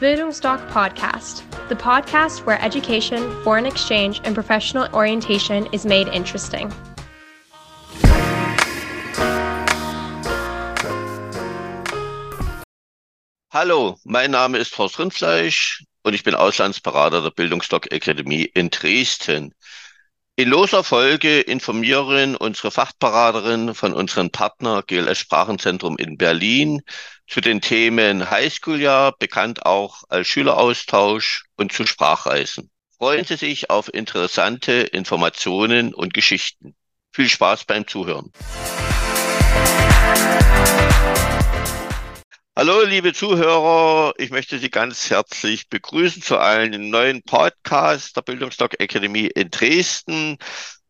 Bildungsdoc Podcast, the podcast where education, foreign exchange, and professional orientation is made interesting. Hallo, mein Name ist Horst Rindfleisch und ich bin Auslandsberater der Bildungsdoc Akademie in Dresden. In loser Folge informieren unsere Fachberaterin von unserem Partner GLS Sprachenzentrum in Berlin zu den Themen Highschool-Jahr, bekannt auch als Schüleraustausch und zu Sprachreisen. Freuen Sie sich auf interessante Informationen und Geschichten. Viel Spaß beim Zuhören. Hallo, liebe Zuhörer. Ich möchte Sie ganz herzlich begrüßen zu einem neuen Podcast der Bildungsdoc Akademie in Dresden.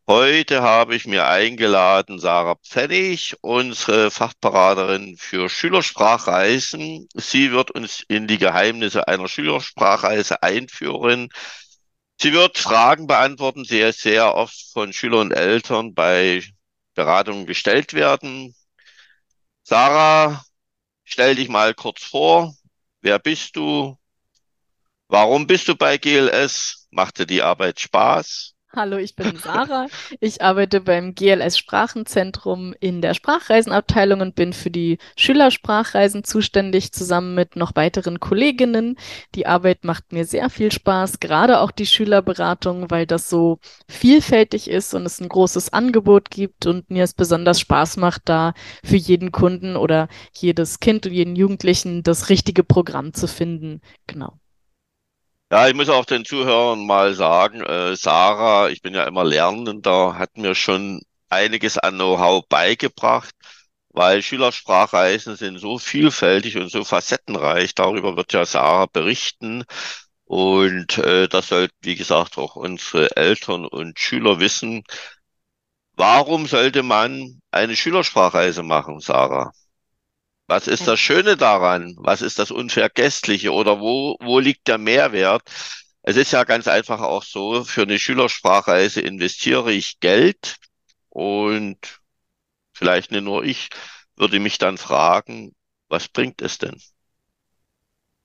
Heute habe ich mir eingeladen Sarah Pfennig, unsere Fachberaterin für Schülersprachreisen. Sie wird uns in die Geheimnisse einer Schülersprachreise einführen. Sie wird Fragen beantworten, die sehr, sehr oft von Schülern und Eltern bei Beratungen gestellt werden. Sarah, Stell dich mal kurz vor. Wer bist du? Warum bist du bei GLS? Macht dir die Arbeit Spaß? Hallo, ich bin Sarah. Ich arbeite beim GLS Sprachenzentrum in der Sprachreisenabteilung und bin für die Schülersprachreisen zuständig, zusammen mit noch weiteren Kolleginnen. Die Arbeit macht mir sehr viel Spaß, gerade auch die Schülerberatung, weil das so vielfältig ist und es ein großes Angebot gibt und mir es besonders Spaß macht, da für jeden Kunden oder jedes Kind und jeden Jugendlichen das richtige Programm zu finden. Genau. Ja, ich muss auch den Zuhörern mal sagen, äh, Sarah, ich bin ja immer Lernender, hat mir schon einiges an Know-how beigebracht, weil Schülersprachreisen sind so vielfältig und so facettenreich. Darüber wird ja Sarah berichten. Und äh, das sollten, wie gesagt, auch unsere Eltern und Schüler wissen. Warum sollte man eine Schülersprachreise machen, Sarah? Was ist das Schöne daran? Was ist das Unvergessliche? Oder wo, wo liegt der Mehrwert? Es ist ja ganz einfach auch so, für eine Schülersprachreise investiere ich Geld und vielleicht nicht nur ich würde mich dann fragen, was bringt es denn?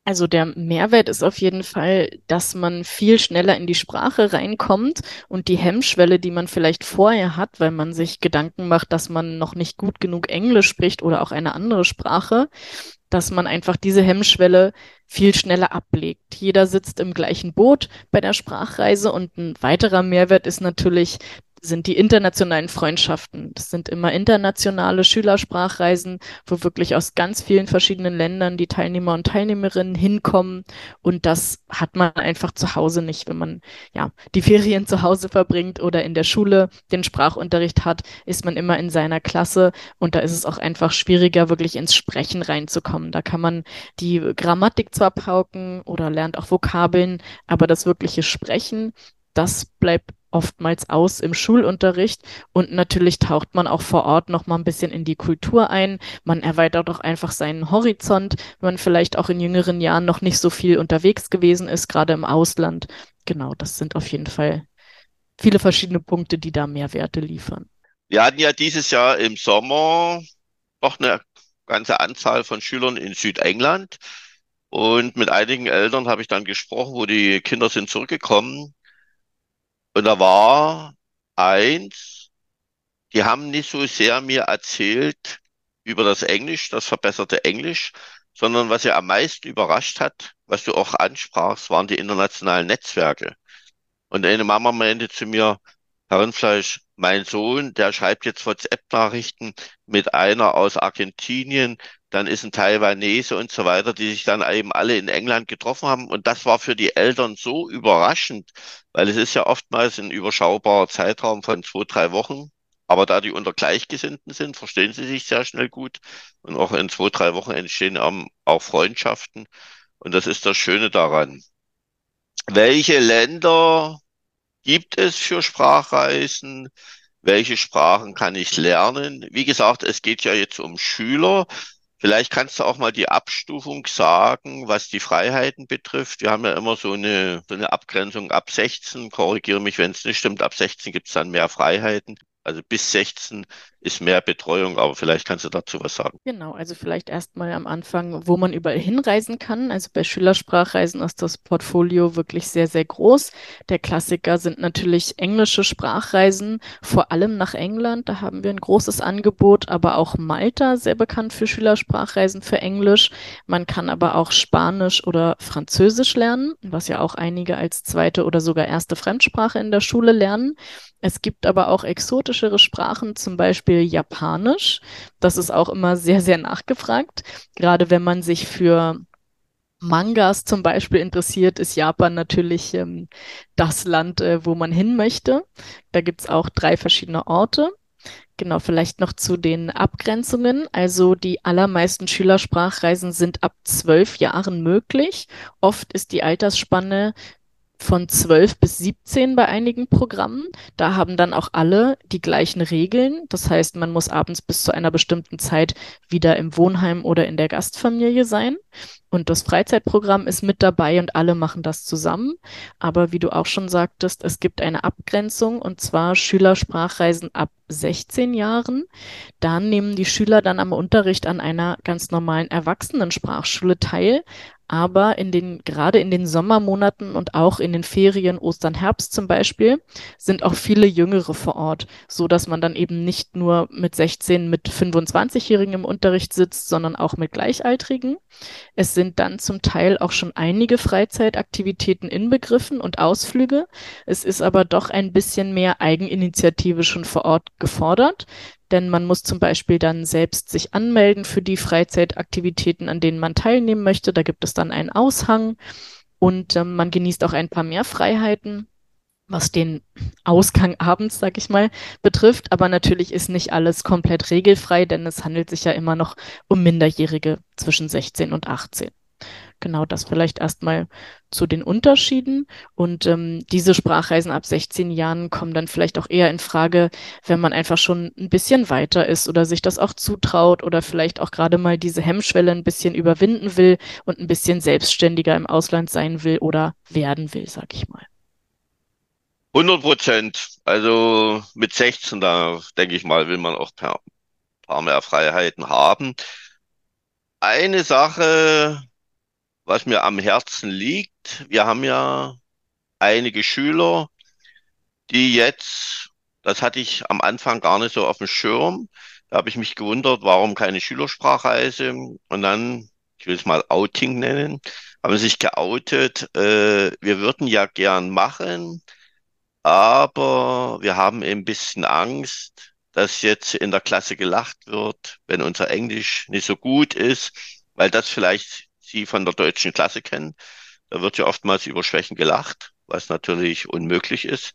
Also der Mehrwert ist auf jeden Fall, dass man viel schneller in die Sprache reinkommt und die Hemmschwelle, die man vielleicht vorher hat, weil man sich Gedanken macht, dass man noch nicht gut genug Englisch spricht oder auch eine andere Sprache, dass man einfach diese Hemmschwelle viel schneller ablegt. Jeder sitzt im gleichen Boot bei der Sprachreise und ein weiterer Mehrwert ist natürlich, sind die internationalen Freundschaften. Das sind immer internationale Schülersprachreisen, wo wirklich aus ganz vielen verschiedenen Ländern die Teilnehmer und Teilnehmerinnen hinkommen. Und das hat man einfach zu Hause nicht, wenn man ja die Ferien zu Hause verbringt oder in der Schule den Sprachunterricht hat, ist man immer in seiner Klasse und da ist es auch einfach schwieriger, wirklich ins Sprechen reinzukommen. Da kann man die Grammatik zwar pauken oder lernt auch Vokabeln, aber das wirkliche Sprechen, das bleibt oftmals aus im Schulunterricht und natürlich taucht man auch vor Ort noch mal ein bisschen in die Kultur ein. Man erweitert auch einfach seinen Horizont, wenn man vielleicht auch in jüngeren Jahren noch nicht so viel unterwegs gewesen ist, gerade im Ausland. Genau, das sind auf jeden Fall viele verschiedene Punkte, die da Mehrwerte liefern. Wir hatten ja dieses Jahr im Sommer noch eine ganze Anzahl von Schülern in Südengland. Und mit einigen Eltern habe ich dann gesprochen, wo die Kinder sind zurückgekommen und da war eins, die haben nicht so sehr mir erzählt über das Englisch, das verbesserte Englisch, sondern was sie am meisten überrascht hat, was du auch ansprachst, waren die internationalen Netzwerke. Und eine Mama meinte zu mir, Herr Rindfleisch, mein Sohn, der schreibt jetzt WhatsApp-Nachrichten mit einer aus Argentinien, dann ist ein Taiwanese und so weiter, die sich dann eben alle in England getroffen haben. Und das war für die Eltern so überraschend, weil es ist ja oftmals ein überschaubarer Zeitraum von zwei, drei Wochen. Aber da die unter Gleichgesinnten sind, verstehen sie sich sehr schnell gut. Und auch in zwei, drei Wochen entstehen auch Freundschaften. Und das ist das Schöne daran. Welche Länder gibt es für Sprachreisen? Welche Sprachen kann ich lernen? Wie gesagt, es geht ja jetzt um Schüler. Vielleicht kannst du auch mal die Abstufung sagen, was die Freiheiten betrifft. Wir haben ja immer so eine, so eine Abgrenzung ab 16. Korrigiere mich, wenn es nicht stimmt. Ab 16 gibt es dann mehr Freiheiten. Also bis 16 ist mehr Betreuung, aber vielleicht kannst du dazu was sagen. Genau, also vielleicht erstmal am Anfang, wo man überall hinreisen kann. Also bei Schülersprachreisen ist das Portfolio wirklich sehr, sehr groß. Der Klassiker sind natürlich englische Sprachreisen, vor allem nach England. Da haben wir ein großes Angebot, aber auch Malta, sehr bekannt für Schülersprachreisen für Englisch. Man kann aber auch Spanisch oder Französisch lernen, was ja auch einige als zweite oder sogar erste Fremdsprache in der Schule lernen. Es gibt aber auch exotischere Sprachen, zum Beispiel Japanisch. Das ist auch immer sehr, sehr nachgefragt. Gerade wenn man sich für Mangas zum Beispiel interessiert, ist Japan natürlich ähm, das Land, äh, wo man hin möchte. Da gibt's auch drei verschiedene Orte. Genau, vielleicht noch zu den Abgrenzungen. Also die allermeisten Schülersprachreisen sind ab zwölf Jahren möglich. Oft ist die Altersspanne von 12 bis 17 bei einigen Programmen. Da haben dann auch alle die gleichen Regeln. Das heißt, man muss abends bis zu einer bestimmten Zeit wieder im Wohnheim oder in der Gastfamilie sein. Und das Freizeitprogramm ist mit dabei und alle machen das zusammen. Aber wie du auch schon sagtest, es gibt eine Abgrenzung und zwar Schülersprachreisen ab 16 Jahren. Da nehmen die Schüler dann am Unterricht an einer ganz normalen Erwachsenensprachschule teil, aber in den, gerade in den Sommermonaten und auch in den Ferien, Ostern, Herbst zum Beispiel, sind auch viele Jüngere vor Ort, so dass man dann eben nicht nur mit 16, mit 25-Jährigen im Unterricht sitzt, sondern auch mit Gleichaltrigen. Es sind dann zum Teil auch schon einige Freizeitaktivitäten inbegriffen und Ausflüge. Es ist aber doch ein bisschen mehr Eigeninitiative schon vor Ort gefordert denn man muss zum Beispiel dann selbst sich anmelden für die Freizeitaktivitäten, an denen man teilnehmen möchte. Da gibt es dann einen Aushang und ähm, man genießt auch ein paar mehr Freiheiten, was den Ausgang abends, sag ich mal, betrifft. Aber natürlich ist nicht alles komplett regelfrei, denn es handelt sich ja immer noch um Minderjährige zwischen 16 und 18. Genau das vielleicht erstmal zu den Unterschieden. Und ähm, diese Sprachreisen ab 16 Jahren kommen dann vielleicht auch eher in Frage, wenn man einfach schon ein bisschen weiter ist oder sich das auch zutraut oder vielleicht auch gerade mal diese Hemmschwelle ein bisschen überwinden will und ein bisschen selbstständiger im Ausland sein will oder werden will, sag ich mal. 100 Prozent. Also mit 16, da denke ich mal, will man auch ein paar mehr Freiheiten haben. Eine Sache, was mir am Herzen liegt. Wir haben ja einige Schüler, die jetzt, das hatte ich am Anfang gar nicht so auf dem Schirm. Da habe ich mich gewundert, warum keine Schülersprachreise. Und dann, ich will es mal Outing nennen, haben sich geoutet. Äh, wir würden ja gern machen, aber wir haben ein bisschen Angst, dass jetzt in der Klasse gelacht wird, wenn unser Englisch nicht so gut ist, weil das vielleicht Sie von der deutschen Klasse kennen. Da wird ja oftmals über Schwächen gelacht, was natürlich unmöglich ist.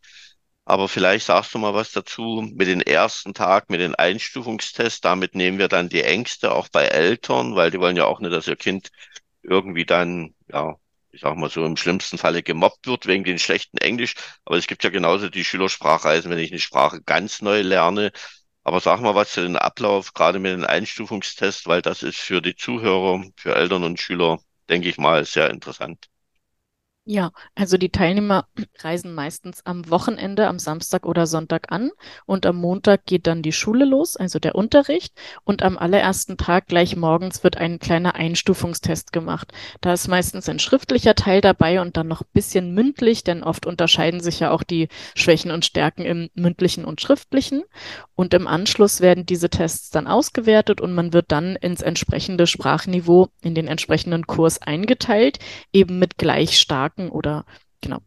Aber vielleicht sagst du mal was dazu mit den ersten Tag, mit den Einstufungstests. Damit nehmen wir dann die Ängste auch bei Eltern, weil die wollen ja auch nicht, dass ihr Kind irgendwie dann, ja, ich sag mal so im schlimmsten Falle gemobbt wird wegen den schlechten Englisch. Aber es gibt ja genauso die Schülersprachreisen, wenn ich eine Sprache ganz neu lerne, aber sag mal was zu den Ablauf, gerade mit den Einstufungstests, weil das ist für die Zuhörer, für Eltern und Schüler, denke ich mal, sehr interessant. Ja, also die Teilnehmer reisen meistens am Wochenende, am Samstag oder Sonntag an und am Montag geht dann die Schule los, also der Unterricht und am allerersten Tag gleich morgens wird ein kleiner Einstufungstest gemacht. Da ist meistens ein schriftlicher Teil dabei und dann noch ein bisschen mündlich, denn oft unterscheiden sich ja auch die Schwächen und Stärken im mündlichen und schriftlichen und im Anschluss werden diese Tests dann ausgewertet und man wird dann ins entsprechende Sprachniveau in den entsprechenden Kurs eingeteilt, eben mit gleich starken merken oder genau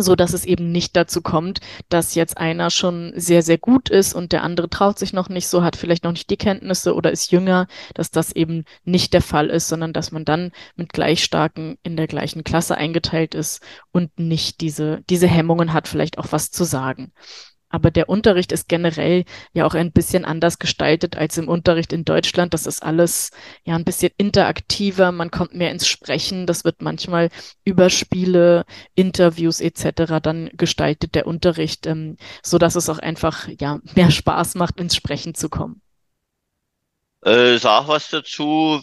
so dass es eben nicht dazu kommt, dass jetzt einer schon sehr, sehr gut ist und der andere traut sich noch nicht so, hat vielleicht noch nicht die Kenntnisse oder ist jünger, dass das eben nicht der Fall ist, sondern dass man dann mit gleich starken in der gleichen Klasse eingeteilt ist und nicht diese, diese Hemmungen hat, vielleicht auch was zu sagen. Aber der Unterricht ist generell ja auch ein bisschen anders gestaltet als im Unterricht in Deutschland. Das ist alles ja ein bisschen interaktiver. Man kommt mehr ins Sprechen. Das wird manchmal über Spiele, Interviews etc. dann gestaltet, der Unterricht, ähm, so dass es auch einfach ja mehr Spaß macht, ins Sprechen zu kommen. Äh, sag was dazu.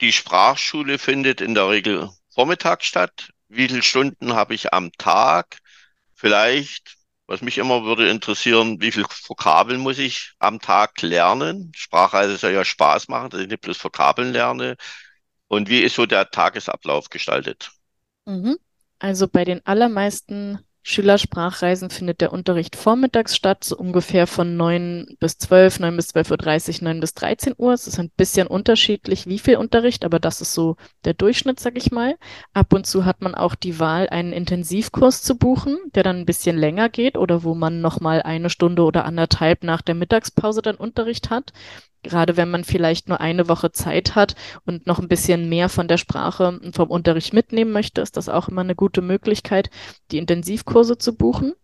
Die Sprachschule findet in der Regel vormittags statt. Wie viele Stunden habe ich am Tag? Vielleicht Was mich immer würde interessieren, wie viel Vokabeln muss ich am Tag lernen? Sprachreise soll ja Spaß machen, dass ich nicht bloß Vokabeln lerne. Und wie ist so der Tagesablauf gestaltet? Mhm. Also bei den allermeisten Schülersprachreisen findet der Unterricht vormittags statt, so ungefähr von 9 bis 12, 9 bis 12.30 Uhr, 9 bis 13 Uhr. Es ist ein bisschen unterschiedlich, wie viel Unterricht, aber das ist so der Durchschnitt, sag ich mal. Ab und zu hat man auch die Wahl, einen Intensivkurs zu buchen, der dann ein bisschen länger geht oder wo man nochmal eine Stunde oder anderthalb nach der Mittagspause dann Unterricht hat. Gerade wenn man vielleicht nur eine Woche Zeit hat und noch ein bisschen mehr von der Sprache und vom Unterricht mitnehmen möchte, ist das auch immer eine gute Möglichkeit, die Intensivkurse zu buchen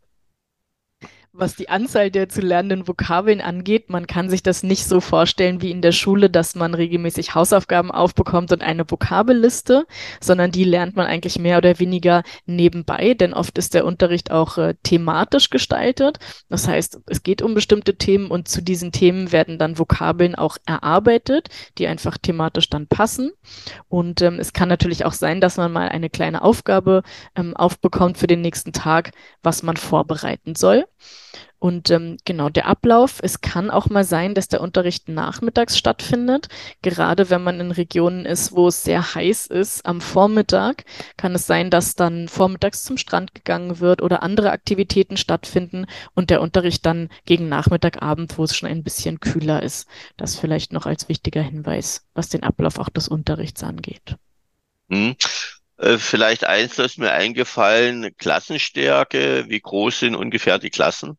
was die Anzahl der zu lernenden Vokabeln angeht, man kann sich das nicht so vorstellen wie in der Schule, dass man regelmäßig Hausaufgaben aufbekommt und eine Vokabelliste, sondern die lernt man eigentlich mehr oder weniger nebenbei, denn oft ist der Unterricht auch äh, thematisch gestaltet. Das heißt, es geht um bestimmte Themen und zu diesen Themen werden dann Vokabeln auch erarbeitet, die einfach thematisch dann passen. Und ähm, es kann natürlich auch sein, dass man mal eine kleine Aufgabe ähm, aufbekommt für den nächsten Tag, was man vorbereiten soll. Und ähm, genau der Ablauf, es kann auch mal sein, dass der Unterricht nachmittags stattfindet. Gerade wenn man in Regionen ist, wo es sehr heiß ist, am Vormittag kann es sein, dass dann vormittags zum Strand gegangen wird oder andere Aktivitäten stattfinden und der Unterricht dann gegen Nachmittagabend, wo es schon ein bisschen kühler ist. Das vielleicht noch als wichtiger Hinweis, was den Ablauf auch des Unterrichts angeht. Hm. Äh, vielleicht eins, das mir eingefallen, Klassenstärke. Wie groß sind ungefähr die Klassen?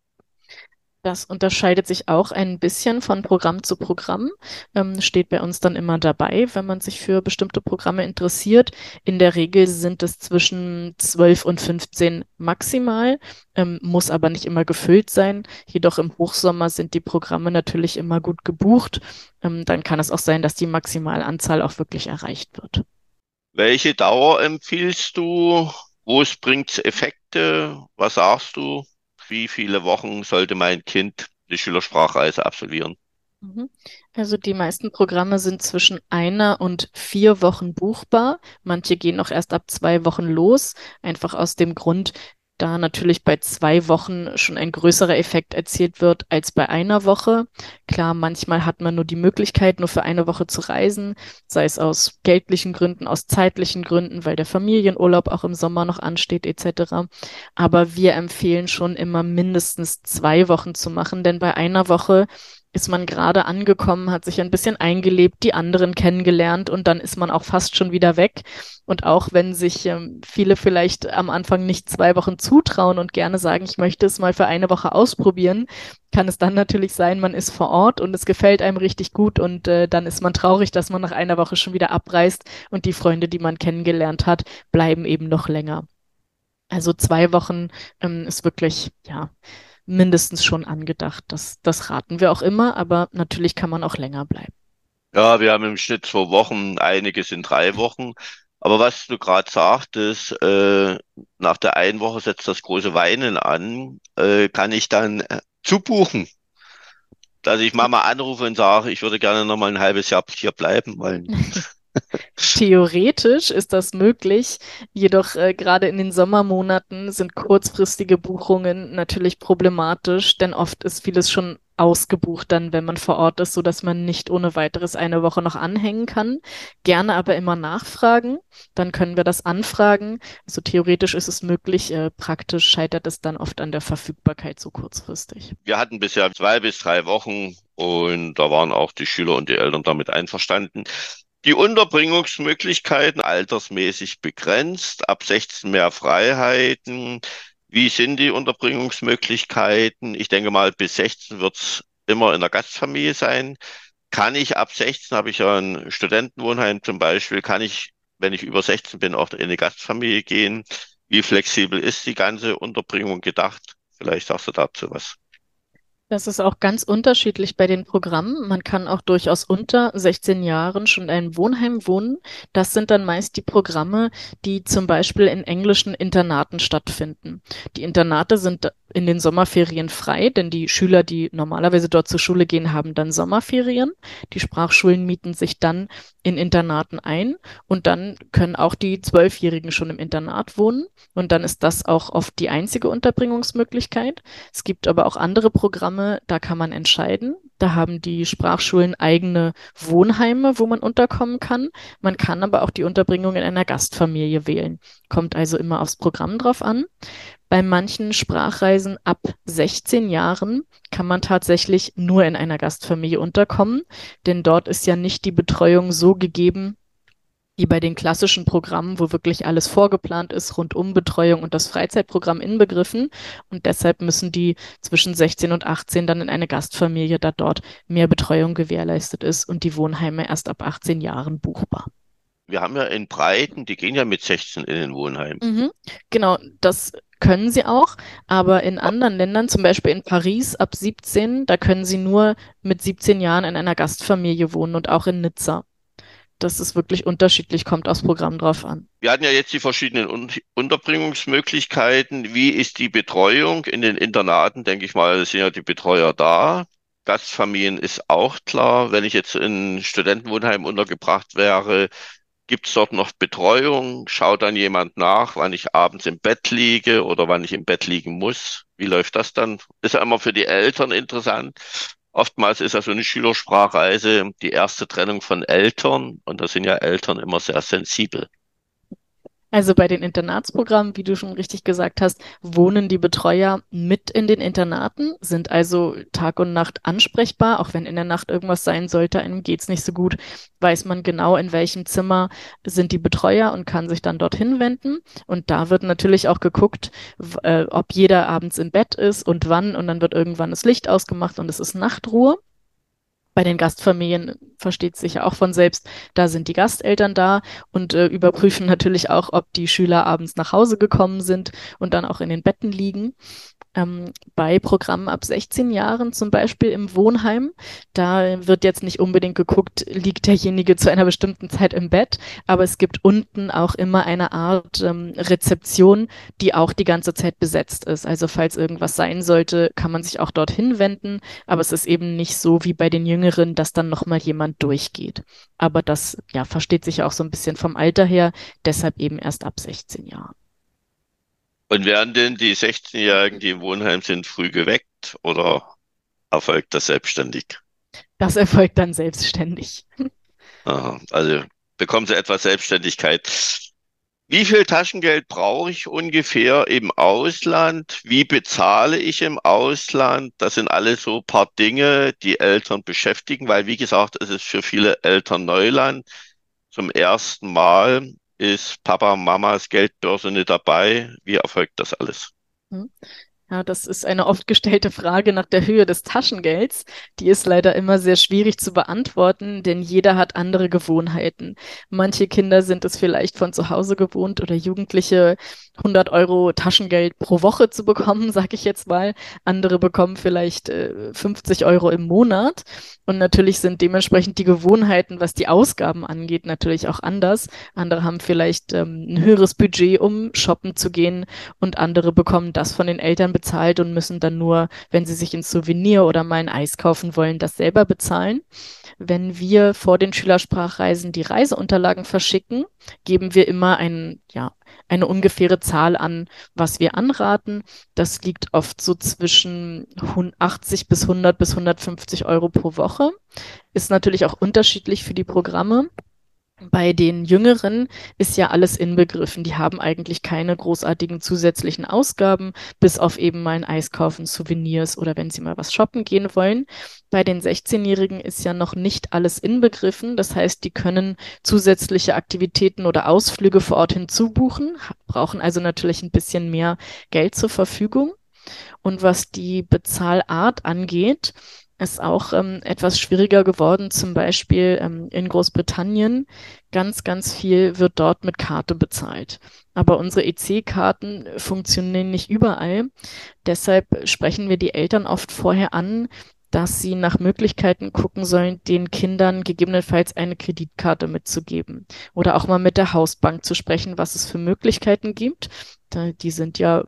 Das unterscheidet sich auch ein bisschen von Programm zu Programm. Ähm, steht bei uns dann immer dabei, wenn man sich für bestimmte Programme interessiert. In der Regel sind es zwischen 12 und 15 maximal, ähm, muss aber nicht immer gefüllt sein. Jedoch im Hochsommer sind die Programme natürlich immer gut gebucht. Ähm, dann kann es auch sein, dass die Maximalanzahl auch wirklich erreicht wird. Welche Dauer empfiehlst du? Wo bringt Effekte? Was sagst du? wie viele Wochen sollte mein Kind die Schülersprachreise absolvieren? Mhm. Also die meisten Programme sind zwischen einer und vier Wochen buchbar. Manche gehen auch erst ab zwei Wochen los, einfach aus dem Grund, da natürlich bei zwei Wochen schon ein größerer Effekt erzielt wird als bei einer Woche. Klar, manchmal hat man nur die Möglichkeit, nur für eine Woche zu reisen, sei es aus geldlichen Gründen, aus zeitlichen Gründen, weil der Familienurlaub auch im Sommer noch ansteht etc. Aber wir empfehlen schon immer mindestens zwei Wochen zu machen, denn bei einer Woche ist man gerade angekommen, hat sich ein bisschen eingelebt, die anderen kennengelernt und dann ist man auch fast schon wieder weg. Und auch wenn sich ähm, viele vielleicht am Anfang nicht zwei Wochen zutrauen und gerne sagen, ich möchte es mal für eine Woche ausprobieren, kann es dann natürlich sein, man ist vor Ort und es gefällt einem richtig gut und äh, dann ist man traurig, dass man nach einer Woche schon wieder abreist und die Freunde, die man kennengelernt hat, bleiben eben noch länger. Also zwei Wochen ähm, ist wirklich, ja, mindestens schon angedacht. Das, das raten wir auch immer, aber natürlich kann man auch länger bleiben. Ja, wir haben im Schnitt zwei Wochen, einige sind drei Wochen. Aber was du gerade sagtest, äh, nach der einen Woche setzt das große Weinen an, äh, kann ich dann äh, zubuchen, dass ich Mama anrufe und sage, ich würde gerne noch mal ein halbes Jahr hier bleiben wollen. Theoretisch ist das möglich, jedoch äh, gerade in den Sommermonaten sind kurzfristige Buchungen natürlich problematisch, denn oft ist vieles schon ausgebucht dann, wenn man vor Ort ist, so dass man nicht ohne weiteres eine Woche noch anhängen kann. Gerne aber immer nachfragen, dann können wir das anfragen. Also theoretisch ist es möglich, äh, praktisch scheitert es dann oft an der Verfügbarkeit so kurzfristig. Wir hatten bisher zwei bis drei Wochen und da waren auch die Schüler und die Eltern damit einverstanden. Die Unterbringungsmöglichkeiten altersmäßig begrenzt, ab 16 mehr Freiheiten. Wie sind die Unterbringungsmöglichkeiten? Ich denke mal, bis 16 wird es immer in der Gastfamilie sein. Kann ich ab 16, habe ich ja ein Studentenwohnheim zum Beispiel, kann ich, wenn ich über 16 bin, auch in eine Gastfamilie gehen? Wie flexibel ist die ganze Unterbringung gedacht? Vielleicht sagst du dazu was. Das ist auch ganz unterschiedlich bei den Programmen. Man kann auch durchaus unter 16 Jahren schon in einem Wohnheim wohnen. Das sind dann meist die Programme, die zum Beispiel in englischen Internaten stattfinden. Die Internate sind in den Sommerferien frei, denn die Schüler, die normalerweise dort zur Schule gehen, haben dann Sommerferien. Die Sprachschulen mieten sich dann in Internaten ein und dann können auch die Zwölfjährigen schon im Internat wohnen und dann ist das auch oft die einzige Unterbringungsmöglichkeit. Es gibt aber auch andere Programme, da kann man entscheiden. Da haben die Sprachschulen eigene Wohnheime, wo man unterkommen kann. Man kann aber auch die Unterbringung in einer Gastfamilie wählen. Kommt also immer aufs Programm drauf an. Bei manchen Sprachreisen ab 16 Jahren kann man tatsächlich nur in einer Gastfamilie unterkommen, denn dort ist ja nicht die Betreuung so gegeben, wie bei den klassischen Programmen, wo wirklich alles vorgeplant ist, Rundumbetreuung und das Freizeitprogramm inbegriffen. Und deshalb müssen die zwischen 16 und 18 dann in eine Gastfamilie, da dort mehr Betreuung gewährleistet ist und die Wohnheime erst ab 18 Jahren buchbar. Wir haben ja in Breiten, die gehen ja mit 16 in den Wohnheim. Mhm, genau, das können sie auch, aber in anderen Ländern, zum Beispiel in Paris ab 17, da können sie nur mit 17 Jahren in einer Gastfamilie wohnen und auch in Nizza. Das ist wirklich unterschiedlich, kommt aufs Programm drauf an. Wir hatten ja jetzt die verschiedenen Un Unterbringungsmöglichkeiten. Wie ist die Betreuung in den Internaten? Denke ich mal, sind ja die Betreuer da. Gastfamilien ist auch klar. Wenn ich jetzt in Studentenwohnheim untergebracht wäre, Gibt es dort noch Betreuung? Schaut dann jemand nach, wann ich abends im Bett liege oder wann ich im Bett liegen muss? Wie läuft das dann? Ist ja immer für die Eltern interessant. Oftmals ist ja so eine Schülersprachreise die erste Trennung von Eltern und da sind ja Eltern immer sehr sensibel. Also bei den Internatsprogrammen, wie du schon richtig gesagt hast, wohnen die Betreuer mit in den Internaten, sind also Tag und Nacht ansprechbar. Auch wenn in der Nacht irgendwas sein sollte, einem geht's nicht so gut, weiß man genau, in welchem Zimmer sind die Betreuer und kann sich dann dorthin wenden. Und da wird natürlich auch geguckt, äh, ob jeder abends im Bett ist und wann. Und dann wird irgendwann das Licht ausgemacht und es ist Nachtruhe. Bei den Gastfamilien versteht sich ja auch von selbst, da sind die Gasteltern da und äh, überprüfen natürlich auch, ob die Schüler abends nach Hause gekommen sind und dann auch in den Betten liegen ähm, bei Programmen ab 16 Jahren, zum Beispiel im Wohnheim. Da wird jetzt nicht unbedingt geguckt, liegt derjenige zu einer bestimmten Zeit im Bett, aber es gibt unten auch immer eine Art ähm, Rezeption, die auch die ganze Zeit besetzt ist. Also falls irgendwas sein sollte, kann man sich auch dorthin wenden, aber es ist eben nicht so wie bei den Jüngeren, dass dann nochmal jemand durchgeht. Aber das ja, versteht sich auch so ein bisschen vom Alter her, deshalb eben erst ab 16 Jahren. Und werden denn die 16-Jährigen, die im Wohnheim sind, früh geweckt oder erfolgt das selbstständig? Das erfolgt dann selbstständig. Aha, also bekommen sie etwas Selbstständigkeit. Wie viel Taschengeld brauche ich ungefähr im Ausland? Wie bezahle ich im Ausland? Das sind alles so paar Dinge, die Eltern beschäftigen, weil wie gesagt, es ist für viele Eltern Neuland. Zum ersten Mal ist Papa, Mamas Geldbörse nicht dabei? Wie erfolgt das alles? Ja, das ist eine oft gestellte Frage nach der Höhe des Taschengelds. Die ist leider immer sehr schwierig zu beantworten, denn jeder hat andere Gewohnheiten. Manche Kinder sind es vielleicht von zu Hause gewohnt oder Jugendliche 100 Euro Taschengeld pro Woche zu bekommen, sage ich jetzt mal. Andere bekommen vielleicht äh, 50 Euro im Monat. Und natürlich sind dementsprechend die Gewohnheiten, was die Ausgaben angeht, natürlich auch anders. Andere haben vielleicht ähm, ein höheres Budget, um shoppen zu gehen und andere bekommen das von den Eltern bezahlt und müssen dann nur, wenn sie sich ein Souvenir oder mal ein Eis kaufen wollen, das selber bezahlen. Wenn wir vor den Schülersprachreisen die Reiseunterlagen verschicken, geben wir immer ein, ja, eine ungefähre Zahl an, was wir anraten. Das liegt oft so zwischen 80 bis 100 bis 150 Euro pro Woche. Ist natürlich auch unterschiedlich für die Programme. Bei den Jüngeren ist ja alles inbegriffen. Die haben eigentlich keine großartigen zusätzlichen Ausgaben, bis auf eben mal ein Eis kaufen, Souvenirs oder wenn sie mal was shoppen gehen wollen. Bei den 16-Jährigen ist ja noch nicht alles inbegriffen. Das heißt, die können zusätzliche Aktivitäten oder Ausflüge vor Ort hinzubuchen, brauchen also natürlich ein bisschen mehr Geld zur Verfügung. Und was die Bezahlart angeht, ist auch ähm, etwas schwieriger geworden, zum Beispiel ähm, in Großbritannien. Ganz, ganz viel wird dort mit Karte bezahlt. Aber unsere EC-Karten funktionieren nicht überall. Deshalb sprechen wir die Eltern oft vorher an, dass sie nach Möglichkeiten gucken sollen, den Kindern gegebenenfalls eine Kreditkarte mitzugeben oder auch mal mit der Hausbank zu sprechen, was es für Möglichkeiten gibt. Die sind ja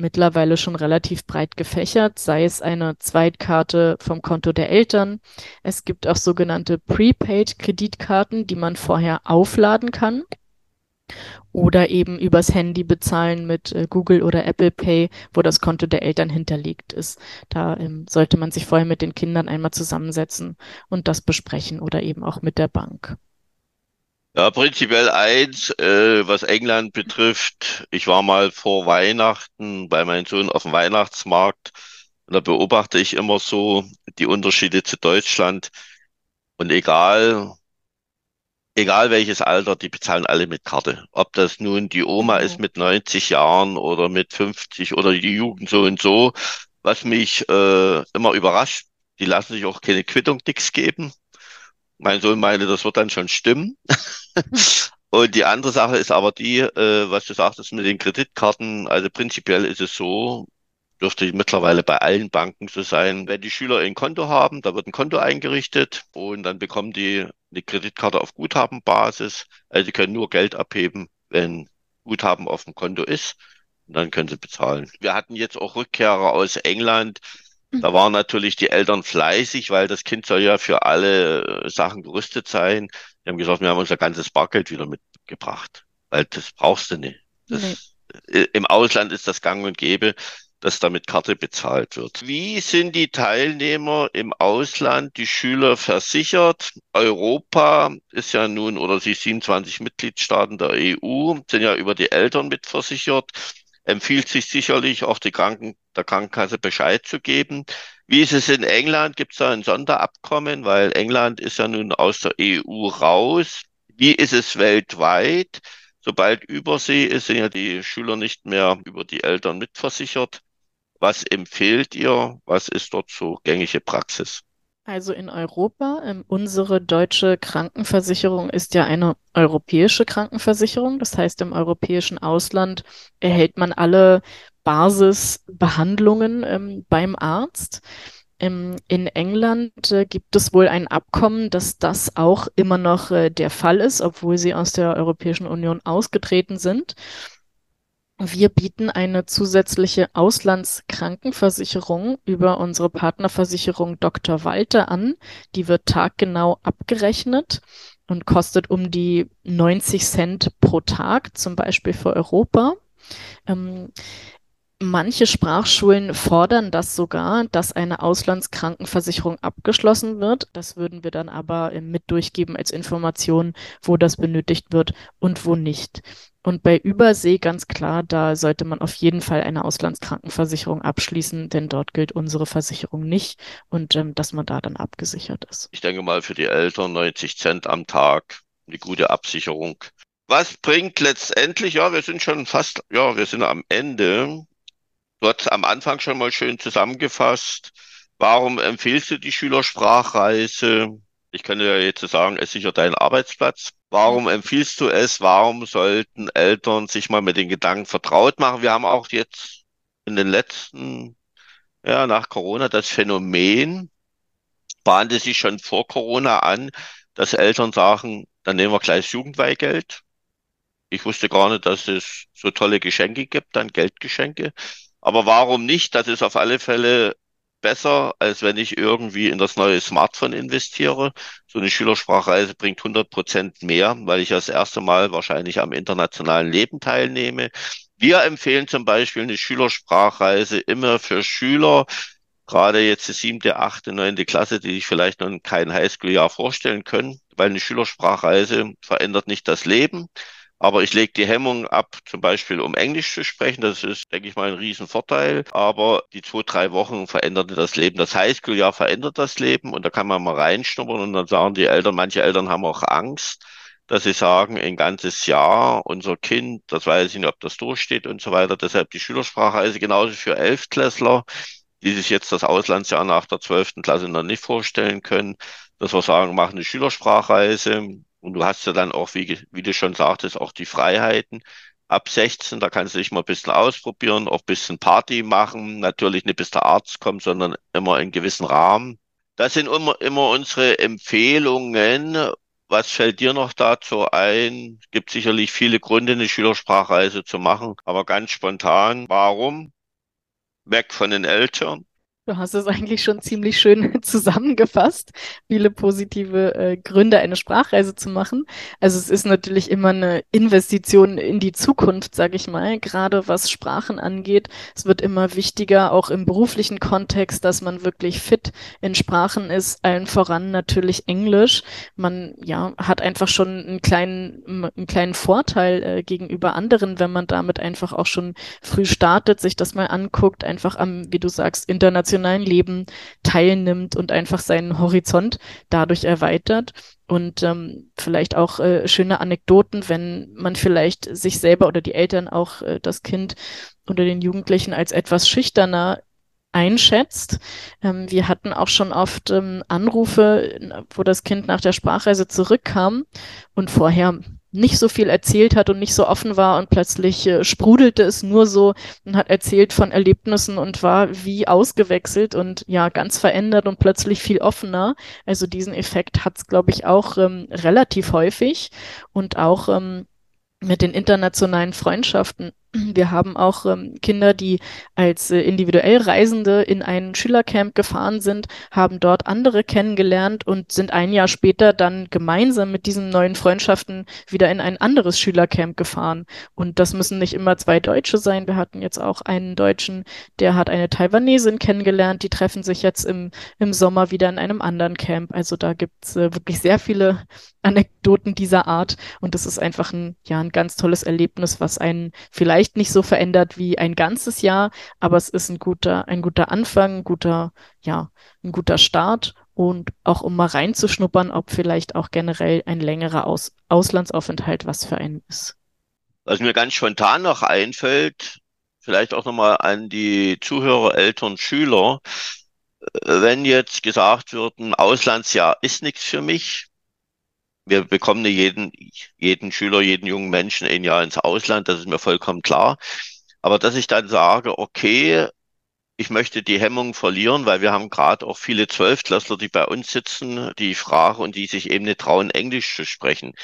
mittlerweile schon relativ breit gefächert, sei es eine Zweitkarte vom Konto der Eltern. Es gibt auch sogenannte Prepaid-Kreditkarten, die man vorher aufladen kann oder eben übers Handy bezahlen mit äh, Google oder Apple Pay, wo das Konto der Eltern hinterlegt ist. Da ähm, sollte man sich vorher mit den Kindern einmal zusammensetzen und das besprechen oder eben auch mit der Bank. Ja, prinzipiell eins, äh, was England betrifft. Ich war mal vor Weihnachten bei meinem Sohn auf dem Weihnachtsmarkt und da beobachte ich immer so die Unterschiede zu Deutschland. Und egal, egal welches Alter, die bezahlen alle mit Karte. Ob das nun die Oma ist mit 90 Jahren oder mit 50 oder die Jugend so und so. Was mich äh, immer überrascht, die lassen sich auch keine Quittung nix geben. Mein Sohn meinte, das wird dann schon stimmen. und die andere Sache ist aber die, äh, was du sagtest mit den Kreditkarten. Also prinzipiell ist es so, dürfte mittlerweile bei allen Banken so sein. Wenn die Schüler ein Konto haben, da wird ein Konto eingerichtet und dann bekommen die eine Kreditkarte auf Guthabenbasis. Also sie können nur Geld abheben, wenn Guthaben auf dem Konto ist. Und dann können sie bezahlen. Wir hatten jetzt auch Rückkehrer aus England. Da waren natürlich die Eltern fleißig, weil das Kind soll ja für alle äh, Sachen gerüstet sein. Die haben gesagt, wir haben unser ganzes Bargeld wieder mitgebracht, weil das brauchst du nicht. Das, nee. Im Ausland ist das gang und gäbe dass da mit Karte bezahlt wird. Wie sind die Teilnehmer im Ausland, die Schüler versichert? Europa ist ja nun, oder die 27 Mitgliedstaaten der EU sind ja über die Eltern mitversichert. Empfiehlt sich sicherlich auch die Kranken, der Krankenkasse Bescheid zu geben. Wie ist es in England? Gibt es da ein Sonderabkommen? Weil England ist ja nun aus der EU raus. Wie ist es weltweit? Sobald Übersee ist, sind ja die Schüler nicht mehr über die Eltern mitversichert. Was empfehlt ihr? Was ist dort so gängige Praxis? Also in Europa, ähm, unsere deutsche Krankenversicherung ist ja eine europäische Krankenversicherung. Das heißt, im europäischen Ausland erhält man alle Basisbehandlungen ähm, beim Arzt. Ähm, in England äh, gibt es wohl ein Abkommen, dass das auch immer noch äh, der Fall ist, obwohl sie aus der Europäischen Union ausgetreten sind. Wir bieten eine zusätzliche Auslandskrankenversicherung über unsere Partnerversicherung Dr. Walter an. Die wird taggenau abgerechnet und kostet um die 90 Cent pro Tag, zum Beispiel für Europa. Ähm, Manche Sprachschulen fordern das sogar, dass eine Auslandskrankenversicherung abgeschlossen wird. Das würden wir dann aber mit durchgeben als Information, wo das benötigt wird und wo nicht. Und bei Übersee ganz klar, da sollte man auf jeden Fall eine Auslandskrankenversicherung abschließen, denn dort gilt unsere Versicherung nicht und ähm, dass man da dann abgesichert ist. Ich denke mal für die Eltern 90 Cent am Tag, eine gute Absicherung. Was bringt letztendlich, ja, wir sind schon fast, ja, wir sind am Ende. Du hast am Anfang schon mal schön zusammengefasst. Warum empfehlst du die Schülersprachreise? Ich könnte ja jetzt sagen, es sichert deinen Arbeitsplatz. Warum empfiehlst du es? Warum sollten Eltern sich mal mit den Gedanken vertraut machen? Wir haben auch jetzt in den letzten, ja, nach Corona das Phänomen, bahnte sich schon vor Corona an, dass Eltern sagen, dann nehmen wir gleich Jugendweihgeld. Ich wusste gar nicht, dass es so tolle Geschenke gibt, dann Geldgeschenke. Aber warum nicht? Das ist auf alle Fälle besser, als wenn ich irgendwie in das neue Smartphone investiere. So eine Schülersprachreise bringt 100 Prozent mehr, weil ich das erste Mal wahrscheinlich am internationalen Leben teilnehme. Wir empfehlen zum Beispiel eine Schülersprachreise immer für Schüler, gerade jetzt die siebte, achte, neunte Klasse, die sich vielleicht noch kein Highschool-Jahr vorstellen können, weil eine Schülersprachreise verändert nicht das Leben. Aber ich lege die Hemmung ab, zum Beispiel um Englisch zu sprechen. Das ist, denke ich mal, ein Riesenvorteil. Aber die zwei, drei Wochen verändern das Leben. Das Highschool-Jahr verändert das Leben und da kann man mal reinschnuppern und dann sagen die Eltern, manche Eltern haben auch Angst, dass sie sagen, ein ganzes Jahr, unser Kind, das weiß ich nicht, ob das durchsteht und so weiter. Deshalb die Schülersprachreise genauso für Elftklässler, die sich jetzt das Auslandsjahr nach der zwölften Klasse noch nicht vorstellen können, dass wir sagen, machen eine Schülersprachreise, und du hast ja dann auch, wie, wie du schon sagtest, auch die Freiheiten. Ab 16, da kannst du dich mal ein bisschen ausprobieren, auch ein bisschen Party machen. Natürlich nicht bis der Arzt kommt, sondern immer in gewissen Rahmen. Das sind immer, immer unsere Empfehlungen. Was fällt dir noch dazu ein? Es gibt sicherlich viele Gründe, eine Schülersprachreise zu machen, aber ganz spontan, warum? weg von den Eltern. Du hast es eigentlich schon ziemlich schön zusammengefasst, viele positive äh, Gründe, eine Sprachreise zu machen. Also es ist natürlich immer eine Investition in die Zukunft, sage ich mal, gerade was Sprachen angeht. Es wird immer wichtiger, auch im beruflichen Kontext, dass man wirklich fit in Sprachen ist, allen voran natürlich Englisch. Man ja hat einfach schon einen kleinen, einen kleinen Vorteil äh, gegenüber anderen, wenn man damit einfach auch schon früh startet, sich das mal anguckt, einfach am, wie du sagst, international internationalen Leben teilnimmt und einfach seinen Horizont dadurch erweitert. Und ähm, vielleicht auch äh, schöne Anekdoten, wenn man vielleicht sich selber oder die Eltern auch äh, das Kind oder den Jugendlichen als etwas schüchterner einschätzt. Ähm, wir hatten auch schon oft ähm, Anrufe, wo das Kind nach der Sprachreise zurückkam und vorher nicht so viel erzählt hat und nicht so offen war und plötzlich äh, sprudelte es nur so und hat erzählt von Erlebnissen und war wie ausgewechselt und ja ganz verändert und plötzlich viel offener. Also diesen Effekt hat es, glaube ich, auch ähm, relativ häufig und auch ähm, mit den internationalen Freundschaften wir haben auch ähm, Kinder, die als äh, individuell Reisende in ein Schülercamp gefahren sind, haben dort andere kennengelernt und sind ein Jahr später dann gemeinsam mit diesen neuen Freundschaften wieder in ein anderes Schülercamp gefahren. Und das müssen nicht immer zwei Deutsche sein. Wir hatten jetzt auch einen Deutschen, der hat eine Taiwanesin kennengelernt. Die treffen sich jetzt im, im Sommer wieder in einem anderen Camp. Also da gibt's äh, wirklich sehr viele Anekdoten dieser Art. Und das ist einfach ein, ja, ein ganz tolles Erlebnis, was einen vielleicht vielleicht nicht so verändert wie ein ganzes Jahr, aber es ist ein guter, ein guter Anfang, ein guter, ja, ein guter Start und auch um mal reinzuschnuppern, ob vielleicht auch generell ein längerer Aus Auslandsaufenthalt was für einen ist. Was mir ganz spontan noch einfällt, vielleicht auch nochmal an die Zuhörer, Eltern, Schüler, äh, wenn jetzt gesagt wird, ein Auslandsjahr ist nichts für mich, wir bekommen jeden, jeden Schüler, jeden jungen Menschen ein Jahr ins Ausland, das ist mir vollkommen klar. Aber dass ich dann sage, okay, ich möchte die Hemmung verlieren, weil wir haben gerade auch viele Zwölftklässler, die bei uns sitzen, die ich frage und die sich eben nicht trauen, Englisch zu sprechen.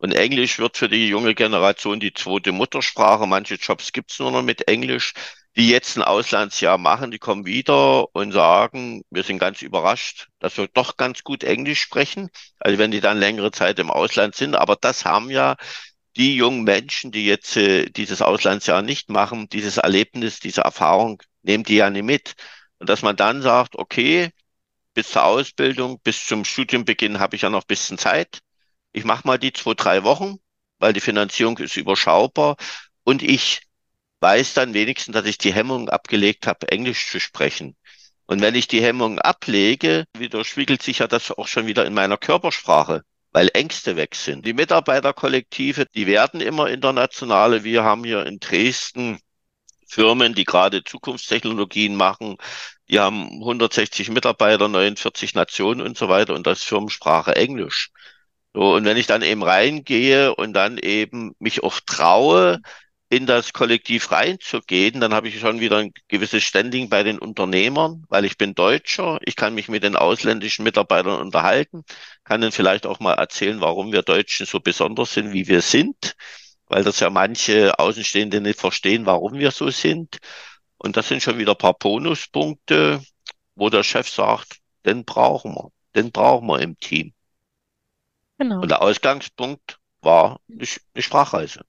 Und Englisch wird für die junge Generation die zweite Muttersprache. Manche Jobs gibt's nur noch mit Englisch die jetzt ein Auslandsjahr machen, die kommen wieder und sagen, wir sind ganz überrascht, dass wir doch ganz gut Englisch sprechen. Also wenn die dann längere Zeit im Ausland sind. Aber das haben ja die jungen Menschen, die jetzt äh, dieses Auslandsjahr nicht machen, dieses Erlebnis, diese Erfahrung, nehmen die ja nicht mit. Und dass man dann sagt, okay, bis zur Ausbildung, bis zum Studienbeginn habe ich ja noch ein bisschen Zeit. Ich mache mal die zwei, drei Wochen, weil die Finanzierung ist überschaubar und ich weiß dann wenigstens, dass ich die Hemmung abgelegt habe, Englisch zu sprechen. Und wenn ich die Hemmung ablege, widerspiegelt sich ja das auch schon wieder in meiner Körpersprache, weil Ängste weg sind. Die Mitarbeiterkollektive, die werden immer internationale. Wir haben hier in Dresden Firmen, die gerade Zukunftstechnologien machen. Die haben 160 Mitarbeiter, 49 Nationen und so weiter und das Firmensprache Englisch. So, und wenn ich dann eben reingehe und dann eben mich auch traue, in das Kollektiv reinzugehen, dann habe ich schon wieder ein gewisses Standing bei den Unternehmern, weil ich bin Deutscher, ich kann mich mit den ausländischen Mitarbeitern unterhalten, kann ihnen vielleicht auch mal erzählen, warum wir Deutschen so besonders sind, wie wir sind, weil das ja manche Außenstehende nicht verstehen, warum wir so sind. Und das sind schon wieder ein paar Bonuspunkte, wo der Chef sagt, den brauchen wir, den brauchen wir im Team. Genau. Und der Ausgangspunkt war eine Sprachreise.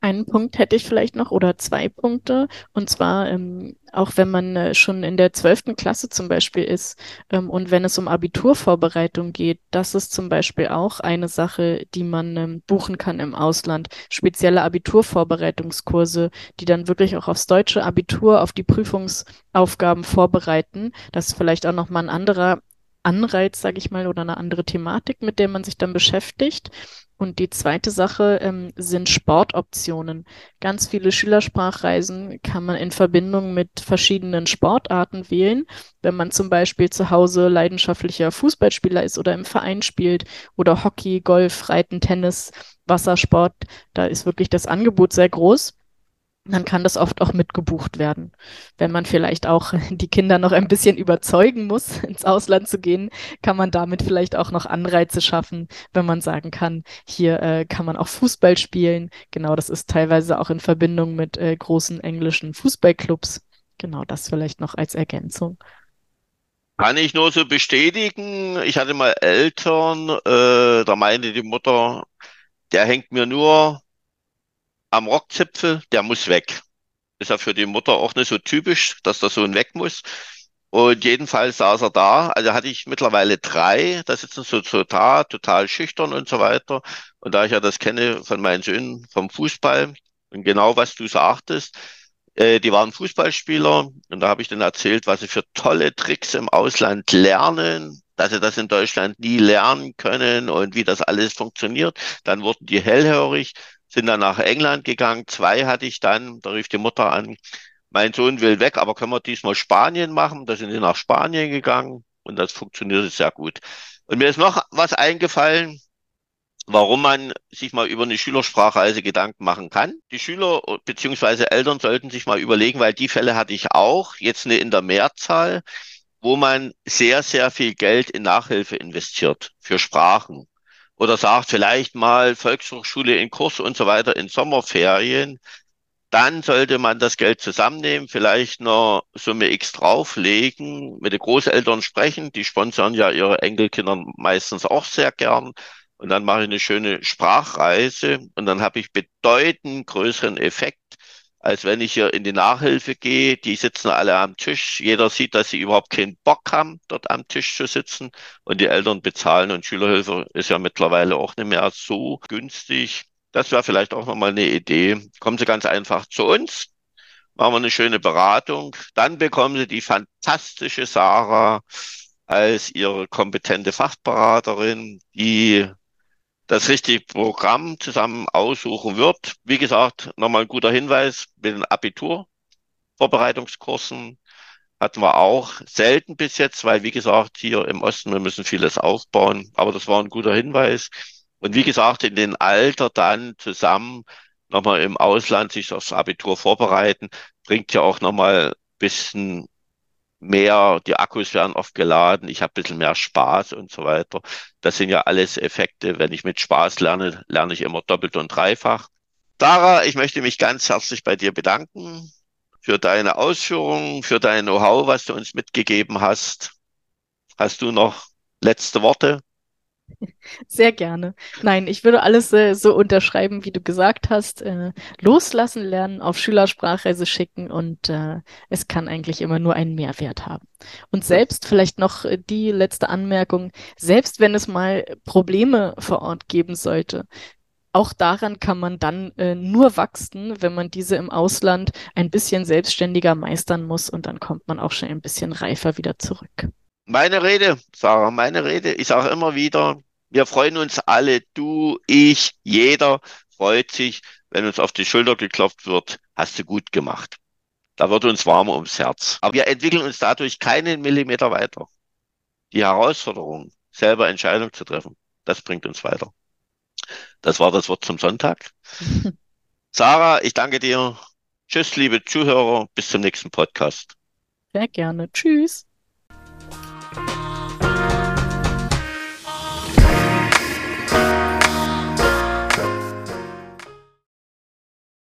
Einen Punkt hätte ich vielleicht noch oder zwei Punkte. Und zwar, ähm, auch wenn man äh, schon in der zwölften Klasse zum Beispiel ist ähm, und wenn es um Abiturvorbereitung geht, das ist zum Beispiel auch eine Sache, die man ähm, buchen kann im Ausland. Spezielle Abiturvorbereitungskurse, die dann wirklich auch aufs deutsche Abitur, auf die Prüfungsaufgaben vorbereiten. Das ist vielleicht auch nochmal ein anderer Anreiz, sage ich mal, oder eine andere Thematik, mit der man sich dann beschäftigt. Und die zweite Sache ähm, sind Sportoptionen. Ganz viele Schülersprachreisen kann man in Verbindung mit verschiedenen Sportarten wählen. Wenn man zum Beispiel zu Hause leidenschaftlicher Fußballspieler ist oder im Verein spielt oder Hockey, Golf, Reiten, Tennis, Wassersport, da ist wirklich das Angebot sehr groß. Dann kann das oft auch mitgebucht werden. Wenn man vielleicht auch die Kinder noch ein bisschen überzeugen muss, ins Ausland zu gehen, kann man damit vielleicht auch noch Anreize schaffen, wenn man sagen kann, hier äh, kann man auch Fußball spielen. Genau, das ist teilweise auch in Verbindung mit äh, großen englischen Fußballclubs. Genau, das vielleicht noch als Ergänzung. Kann ich nur so bestätigen. Ich hatte mal Eltern, äh, da meinte die Mutter, der hängt mir nur am Rockzipfel, der muss weg. Ist ja für die Mutter auch nicht so typisch, dass der Sohn weg muss. Und jedenfalls saß er da, also hatte ich mittlerweile drei, da sitzen so, da, total schüchtern und so weiter. Und da ich ja das kenne von meinen Söhnen vom Fußball und genau was du sagtest, äh, die waren Fußballspieler und da habe ich denen erzählt, was sie für tolle Tricks im Ausland lernen, dass sie das in Deutschland nie lernen können und wie das alles funktioniert. Dann wurden die hellhörig sind dann nach England gegangen. Zwei hatte ich dann, da rief die Mutter an, mein Sohn will weg, aber können wir diesmal Spanien machen? Da sind sie nach Spanien gegangen und das funktioniert sehr gut. Und mir ist noch was eingefallen, warum man sich mal über eine Schülersprachreise Gedanken machen kann. Die Schüler bzw. Eltern sollten sich mal überlegen, weil die Fälle hatte ich auch, jetzt eine in der Mehrzahl, wo man sehr, sehr viel Geld in Nachhilfe investiert für Sprachen oder sagt vielleicht mal Volkshochschule in Kurs und so weiter in Sommerferien, dann sollte man das Geld zusammennehmen, vielleicht noch Summe X drauflegen, mit den Großeltern sprechen, die sponsern ja ihre Enkelkinder meistens auch sehr gern. Und dann mache ich eine schöne Sprachreise und dann habe ich bedeutend größeren Effekt, als wenn ich hier in die Nachhilfe gehe. Die sitzen alle am Tisch. Jeder sieht, dass sie überhaupt keinen Bock haben, dort am Tisch zu sitzen. Und die Eltern bezahlen. Und Schülerhilfe ist ja mittlerweile auch nicht mehr so günstig. Das wäre vielleicht auch nochmal eine Idee. Kommen Sie ganz einfach zu uns. Machen wir eine schöne Beratung. Dann bekommen Sie die fantastische Sarah als Ihre kompetente Fachberaterin, die das richtige Programm zusammen aussuchen wird. Wie gesagt, nochmal ein guter Hinweis mit den Abiturvorbereitungskursen hatten wir auch selten bis jetzt, weil wie gesagt, hier im Osten, wir müssen vieles aufbauen, aber das war ein guter Hinweis. Und wie gesagt, in den Alter dann zusammen nochmal im Ausland sich aufs Abitur vorbereiten, bringt ja auch nochmal bisschen mehr, die Akkus werden oft geladen, ich habe ein bisschen mehr Spaß und so weiter. Das sind ja alles Effekte. Wenn ich mit Spaß lerne, lerne ich immer doppelt und dreifach. Dara, ich möchte mich ganz herzlich bei dir bedanken für deine Ausführungen, für dein Know-how, was du uns mitgegeben hast. Hast du noch letzte Worte? Sehr gerne. Nein, ich würde alles äh, so unterschreiben, wie du gesagt hast. Äh, loslassen lernen, auf Schülersprachreise schicken und äh, es kann eigentlich immer nur einen Mehrwert haben. Und selbst vielleicht noch äh, die letzte Anmerkung, selbst wenn es mal Probleme vor Ort geben sollte, auch daran kann man dann äh, nur wachsen, wenn man diese im Ausland ein bisschen selbstständiger meistern muss und dann kommt man auch schon ein bisschen reifer wieder zurück. Meine Rede, Sarah, meine Rede. Ich sage immer wieder, wir freuen uns alle, du, ich, jeder freut sich, wenn uns auf die Schulter geklopft wird, hast du gut gemacht. Da wird uns warm ums Herz. Aber wir entwickeln uns dadurch keinen Millimeter weiter. Die Herausforderung, selber Entscheidungen zu treffen, das bringt uns weiter. Das war das Wort zum Sonntag. Sarah, ich danke dir. Tschüss, liebe Zuhörer. Bis zum nächsten Podcast. Sehr gerne. Tschüss.